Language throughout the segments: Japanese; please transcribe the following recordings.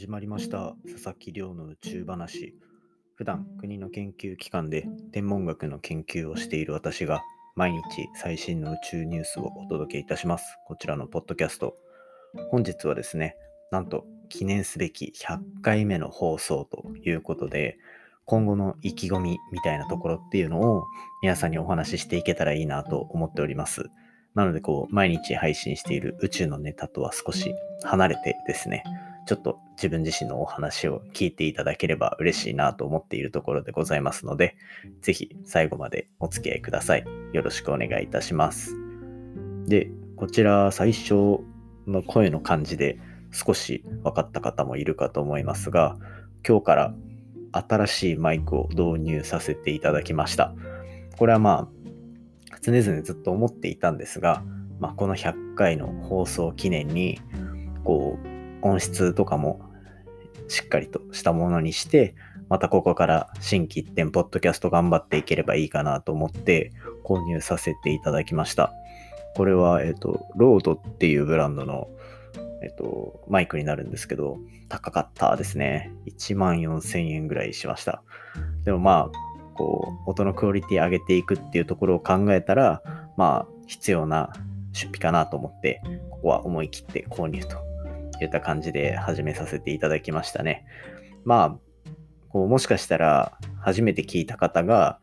始まりました。佐々木亮の宇宙話。普段国の研究機関で天文学の研究をしている私が毎日最新の宇宙ニュースをお届けいたします。こちらのポッドキャスト。本日はですねなんと記念すべき100回目の放送ということで今後の意気込みみたいなところっていうのを皆さんにお話ししていけたらいいなと思っております。なのでこう毎日配信している宇宙のネタとは少し離れてですねちょっと自分自身のお話を聞いていただければ嬉しいなと思っているところでございますので、ぜひ最後までお付き合いください。よろしくお願いいたします。で、こちら最初の声の感じで少し分かった方もいるかと思いますが、今日から新しいマイクを導入させていただきました。これはまあ、常々ずっと思っていたんですが、まあ、この100回の放送記念に、こう、音質とかもしっかりとしたものにして、またここから新規一点、ポッドキャスト頑張っていければいいかなと思って購入させていただきました。これは、えっ、と、ロードっていうブランドの、えっ、と、マイクになるんですけど、高かったですね。1万4000円ぐらいしました。でもまあ、こう、音のクオリティ上げていくっていうところを考えたら、まあ、必要な出費かなと思って、ここは思い切って購入といった感じで始めさせていただきましたね。まあ、こうもしかしたら初めて聞いた方が、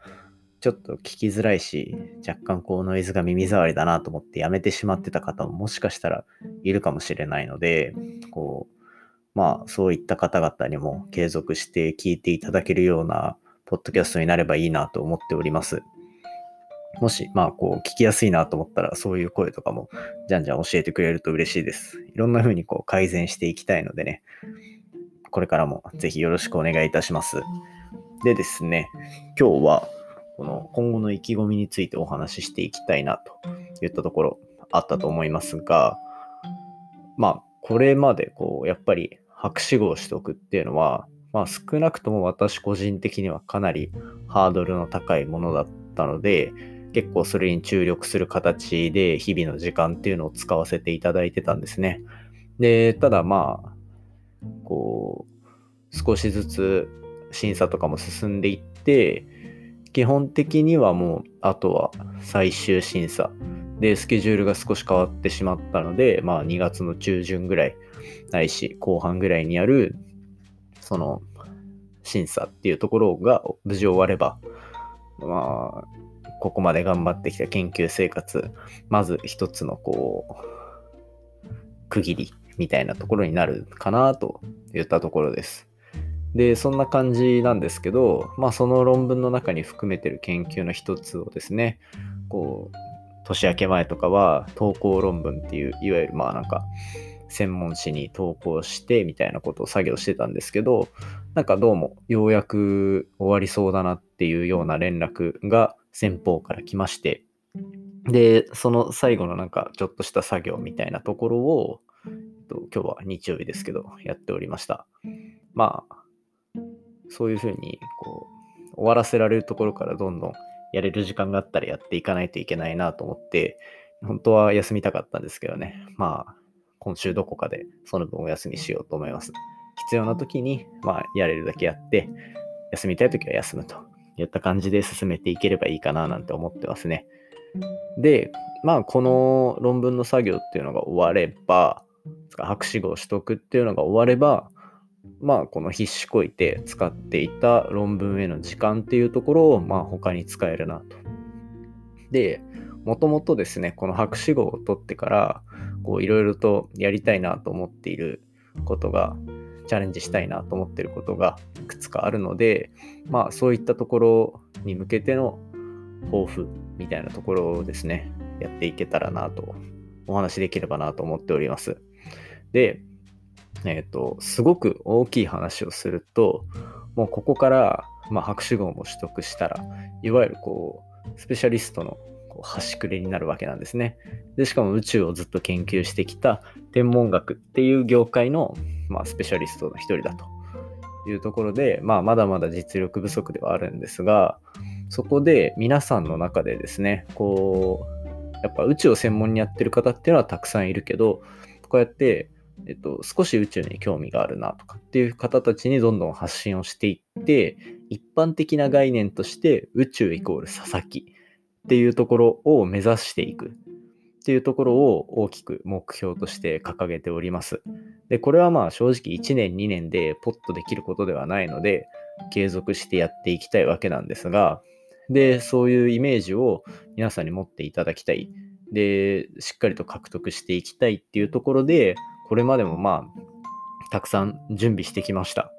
ちょっと聞きづらいし、若干こうノイズが耳障りだなと思ってやめてしまってた方ももしかしたらいるかもしれないので、こう、まあそういった方々にも継続して聞いていただけるようなポッドキャストになればいいなと思っております。もし、まあ、こう、聞きやすいなと思ったら、そういう声とかも、じゃんじゃん教えてくれると嬉しいです。いろんな風にこう、改善していきたいのでね、これからもぜひよろしくお願いいたします。でですね、今日は、この今後の意気込みについてお話ししていきたいなといったところあったと思いますが、まあ、これまでこう、やっぱり博士号取得っていうのは、まあ少なくとも私個人的にはかなりハードルの高いものだったので、結構それに注力する形で日々の時間っていうのを使わせていただいてたんですね。で、ただまあ、こう、少しずつ審査とかも進んでいって、基本的にはもう、あとは最終審査で、スケジュールが少し変わってしまったので、まあ2月の中旬ぐらい、ないし後半ぐらいにやる、その、審査っていうところが無事終われば、まあ、ここまで頑張ってきた研究生活、まず一つのこう、区切りみたいなところになるかなといったところです。で、そんな感じなんですけど、まあその論文の中に含めてる研究の一つをですね、こう、年明け前とかは投稿論文っていう、いわゆるまあなんか、専門誌に投稿してみたいなことを作業してたんですけど、なんかどうもようやく終わりそうだなっていうような連絡が先方から来まして、で、その最後のなんかちょっとした作業みたいなところを、えっと今日は日曜日ですけど、やっておりました。まあ、そういうふうに、こう、終わらせられるところからどんどんやれる時間があったらやっていかないといけないなと思って、本当は休みたかったんですけどね。まあ、今週どこかでその分お休みしようと思います。必要な時に、まあ、やれるだけやって、休みたい時は休むといった感じで進めていければいいかななんて思ってますね。で、まあ、この論文の作業っていうのが終われば、博士号取得っていうのが終われば、まあ、この必死こいて使っていた論文への時間っていうところを、まあ、他に使えるなと。で、もともとですね、この博士号を取ってから、こう、いろいろとやりたいなと思っていることがチャレンジしたいなと思ってることがいくつかあるので、まあそういったところに向けての抱負みたいなところをですね、やっていけたらなと、お話できればなと思っております。で、えっ、ー、と、すごく大きい話をすると、もうここから、まあ、博士号も取得したら、いわゆるこう、スペシャリストの端くれになるわけなんですね。で、しかも宇宙をずっと研究してきた天文学っていう業界のまあ、スペシャリストの一人だというところで、まあ、まだまだ実力不足ではあるんですが、そこで皆さんの中でですね、こう、やっぱ宇宙を専門にやってる方っていうのはたくさんいるけど、こうやってえっと、少し宇宙に興味があるなとかっていう方たちにどんどん発信をしていって、一般的な概念として宇宙イコール佐々木っていうところを目指していくっていうところを大きく目標として掲げております。で、これはまあ正直1年2年でポッとできることではないので、継続してやっていきたいわけなんですが、で、そういうイメージを皆さんに持っていただきたい。で、しっかりと獲得していきたいっていうところで、これまでもまあ、たくさん準備してきました。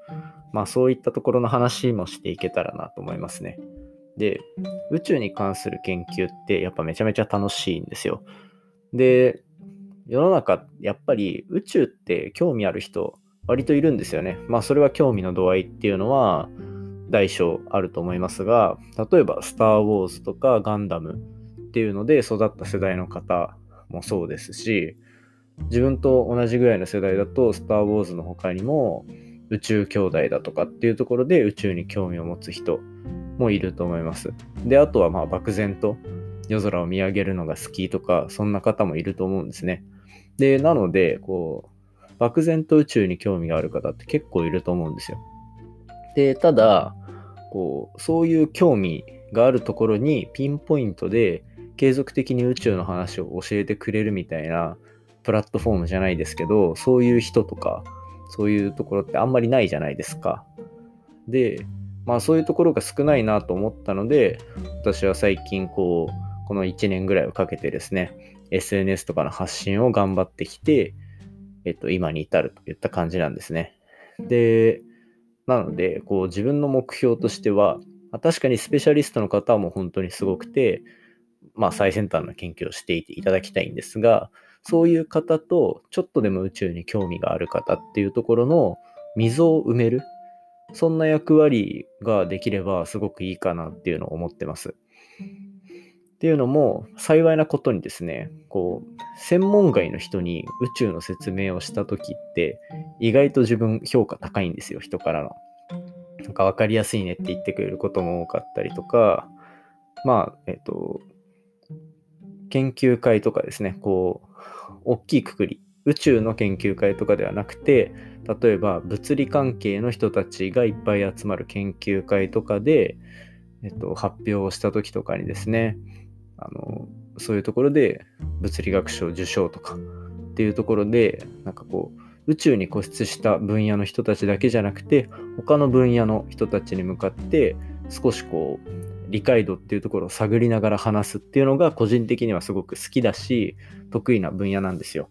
まあそういったところの話もしていけたらなと思いますね。で、宇宙に関する研究ってやっぱめちゃめちゃ楽しいんですよ。で、世の中、やっぱり宇宙って興味ある人、割といるんですよね。まあそれは興味の度合いっていうのは大小あると思いますが、例えばスター・ウォーズとかガンダムっていうので育った世代の方もそうですし、自分と同じぐらいの世代だと、スター・ウォーズの他にも、宇宙兄弟だとかっていうところで宇宙に興味を持つ人もいると思います。で、あとはまあ漠然と夜空を見上げるのが好きとか、そんな方もいると思うんですね。で、なので、こう、漠然と宇宙に興味がある方って結構いると思うんですよ。で、ただ、こう、そういう興味があるところにピンポイントで継続的に宇宙の話を教えてくれるみたいなプラットフォームじゃないですけど、そういう人とか、そういうところってあんまりないじゃないですか。で、まあそういうところが少ないなと思ったので、私は最近こう、この1年ぐらいをかけてですね、SNS とかの発信を頑張ってきて、えっと、今に至るといった感じなんですね。で、なので、こう自分の目標としては、確かにスペシャリストの方も本当にすごくて、まあ最先端の研究をしていていただきたいんですが、そういう方とちょっとでも宇宙に興味がある方っていうところの溝を埋める、そんな役割ができればすごくいいかなっていうのを思ってます。っていうのも幸いなことにですね、こう、専門外の人に宇宙の説明をした時って意外と自分評価高いんですよ、人からの。なんか分かりやすいねって言ってくれることも多かったりとか、まあ、えっと、研究会とかですね、こう、大きいくくり、宇宙の研究会とかではなくて、例えば物理関係の人たちがいっぱい集まる研究会とかで、えっと、発表をした時とかにですね、あのそういうところで物理学賞受賞とかっていうところで、なんかこう、宇宙に固執した分野の人たちだけじゃなくて、他の分野の人たちに向かって、少しこう、理解度っていうところを探りながら話すっていうのが個人的にはすごく好きだし、得意な分野なんですよ。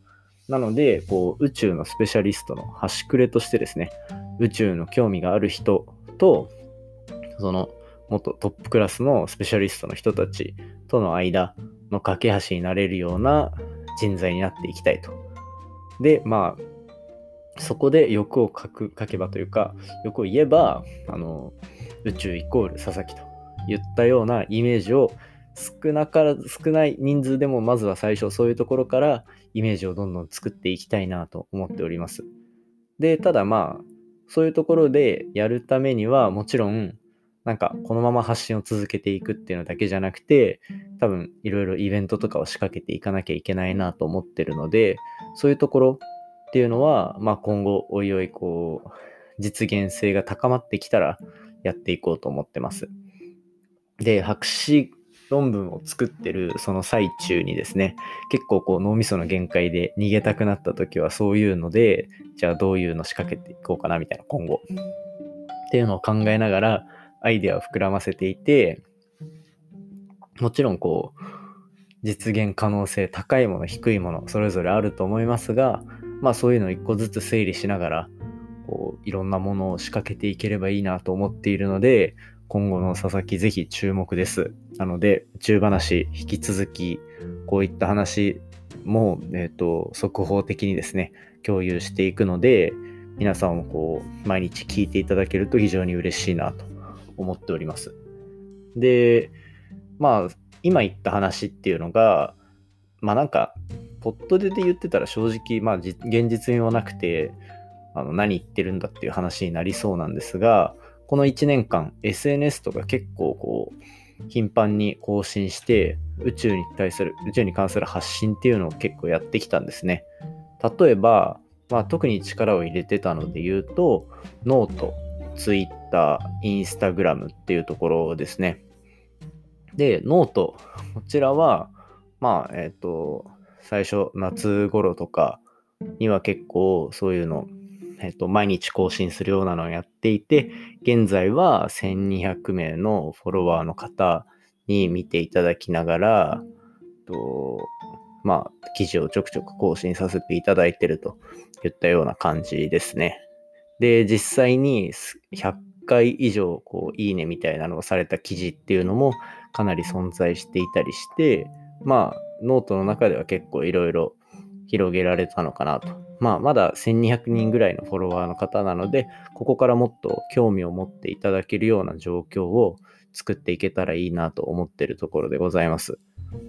なので、こう、宇宙のスペシャリストの端くれとしてですね、宇宙の興味がある人と、その、元トップクラスのスペシャリストの人たちとの間の架け橋になれるような人材になっていきたいと。で、まあ、そこで欲を書く、書けばというか、欲を言えば、あの、宇宙イコール佐々木と言ったようなイメージを少なから少ない人数でもまずは最初そういうところからイメージをどんどん作っていきたいなと思っております。で、ただまあ、そういうところでやるためにはもちろんなんかこのまま発信を続けていくっていうのだけじゃなくて多分いろいろイベントとかを仕掛けていかなきゃいけないなと思ってるのでそういうところっていうのはまあ今後おいおいこう実現性が高まってきたらやっていこうと思ってます。で、博士論文を作ってるその最中にですね、結構こう脳みその限界で逃げたくなった時はそういうので、じゃあどういうの仕掛けていこうかなみたいな今後。っていうのを考えながらアイデアを膨らませていて、もちろんこう、実現可能性高いもの、低いもの、それぞれあると思いますが、まあそういうのを一個ずつ整理しながら、こう、いろんなものを仕掛けていければいいなと思っているので、今後の佐々木ぜひ注目です。なので、宇宙話、引き続き、こういった話も、えっ、ー、と、速報的にですね、共有していくので、皆さんもこう、毎日聞いていただけると非常に嬉しいなと思っております。で、まあ、今言った話っていうのが、まあなんか、ポットでで言ってたら正直、まあ現実味はなくて、あの何言ってるんだっていう話になりそうなんですが、この1年間 SNS とか結構こう頻繁に更新して宇宙に対する宇宙に関する発信っていうのを結構やってきたんですね。例えばまあ、特に力を入れてたので言うと、ノート、ツイッター、インスタグラムっていうところですね。で、ノート、こちらは、まあ、えっ、ー、と、最初、夏頃とかには結構そういうの、えっ、と、毎日更新するようなのをやっていて、現在は1200名のフォロワーの方に見ていただきながら、とまあ、記事をちょくちょく更新させていただいてるといったような感じですね。で、実際に100回以上、こう、いいねみたいなのをされた記事っていうのもかなり存在していたりして、まあ、ノートの中では結構いろいろ広げられたのかなと。まあ、まだ1200人ぐらいのフォロワーの方なので、ここからもっと興味を持っていただけるような状況を作っていけたらいいなと思ってるところでございます。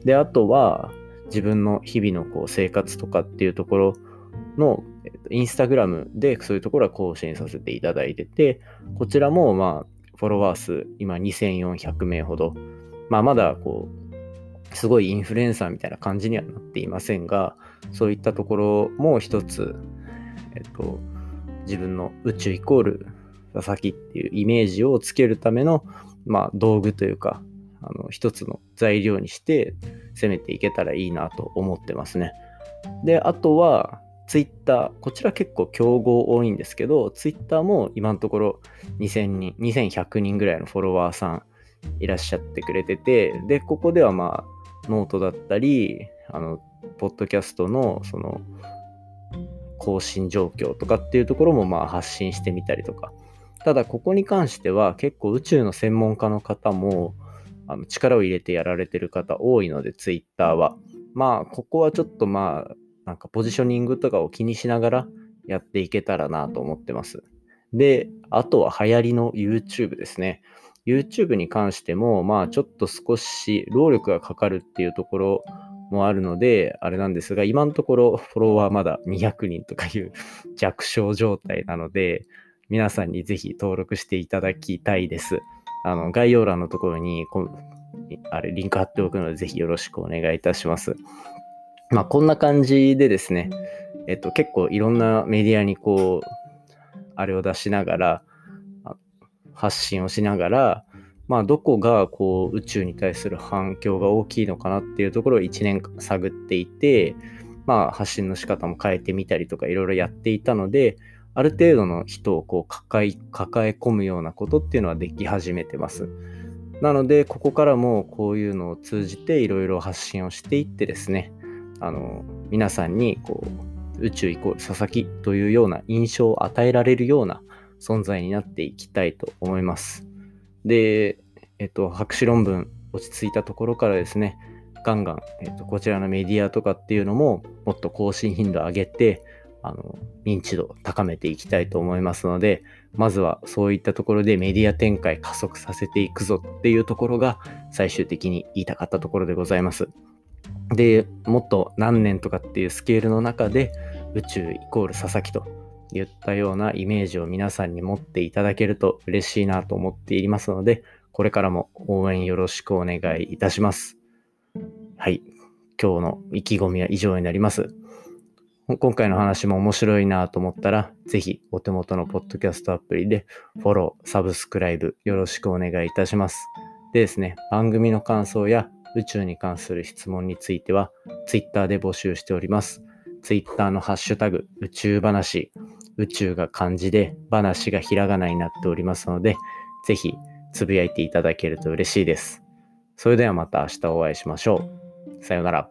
で、あとは、自分の日々のこう生活とかっていうところの、インスタグラムでそういうところは更新させていただいてて、こちらもまあ、フォロワー数、今2400名ほど、まあまだこう、すごいインフルエンサーみたいな感じにはなっていませんが、そういったところも一つ、えっと、自分の宇宙イコール佐々木っていうイメージをつけるための、まあ、道具というか、あの一つの材料にして攻めていけたらいいなと思ってますね。で、あとは、ツイッター、こちら結構競合多いんですけど、ツイッターも今のところ2000人、2100人ぐらいのフォロワーさんいらっしゃってくれてて、で、ここではまあ、ノートだったり、あの、ポッドキャストの、その、更新状況とかっていうところもまあ発信してみたりとか。ただ、ここに関しては結構宇宙の専門家の方も、あの力を入れてやられてる方多いので、ツイッターは。まあ、ここはちょっとまあ、なんかポジショニングとかを気にしながらやっていけたらなと思ってます。で、あとは流行りの YouTube ですね。YouTube に関しても、まあちょっと少し労力がかかるっていうところもあるので、あれなんですが、今のところフォロワーまだ200人とかいう 弱小状態なので、皆さんにぜひ登録していただきたいです。あの、概要欄のところにこ、あれ、リンク貼っておくので、ぜひよろしくお願いいたします。まあ、こんな感じでですね、えっと、結構いろんなメディアにこう、あれを出しながら、発信をしながら、まあ、どこがこう宇宙に対する反響が大きいのかなっていうところを1年間探っていて、まあ、発信の仕方も変えてみたりとかいろいろやっていたので、ある程度の人をこう抱え抱え込むようなことっていうのはでき始めてます。なので、ここからもこういうのを通じていろいろ発信をしていってですね、あの、皆さんにこう、宇宙イコール佐々木というような印象を与えられるような存在になっていきたいと思います。で、えっと、博士論文落ち着いたところからですね、ガンガン、えっと、こちらのメディアとかっていうのももっと更新頻度上げて、あの、認知度を高めていきたいと思いますので、まずはそういったところでメディア展開加速させていくぞっていうところが最終的に言いたかったところでございます。で、もっと何年とかっていうスケールの中で宇宙イコール佐々木といったようなイメージを皆さんに持っていただけると嬉しいなと思っていますので、これからも応援よろしくお願いいたします。はい。今日の意気込みは以上になります。今回の話も面白いなと思ったら、ぜひお手元のポッドキャストアプリでフォロー、サブスクライブよろしくお願いいたします。でですね、番組の感想や宇宙に関する質問については、Twitter で募集しております。Twitter のハッシュタグ、宇宙話、宇宙が漢字で、話がひらがなになっておりますので、ぜひつぶやいていただけると嬉しいです。それではまた明日お会いしましょう。さようなら。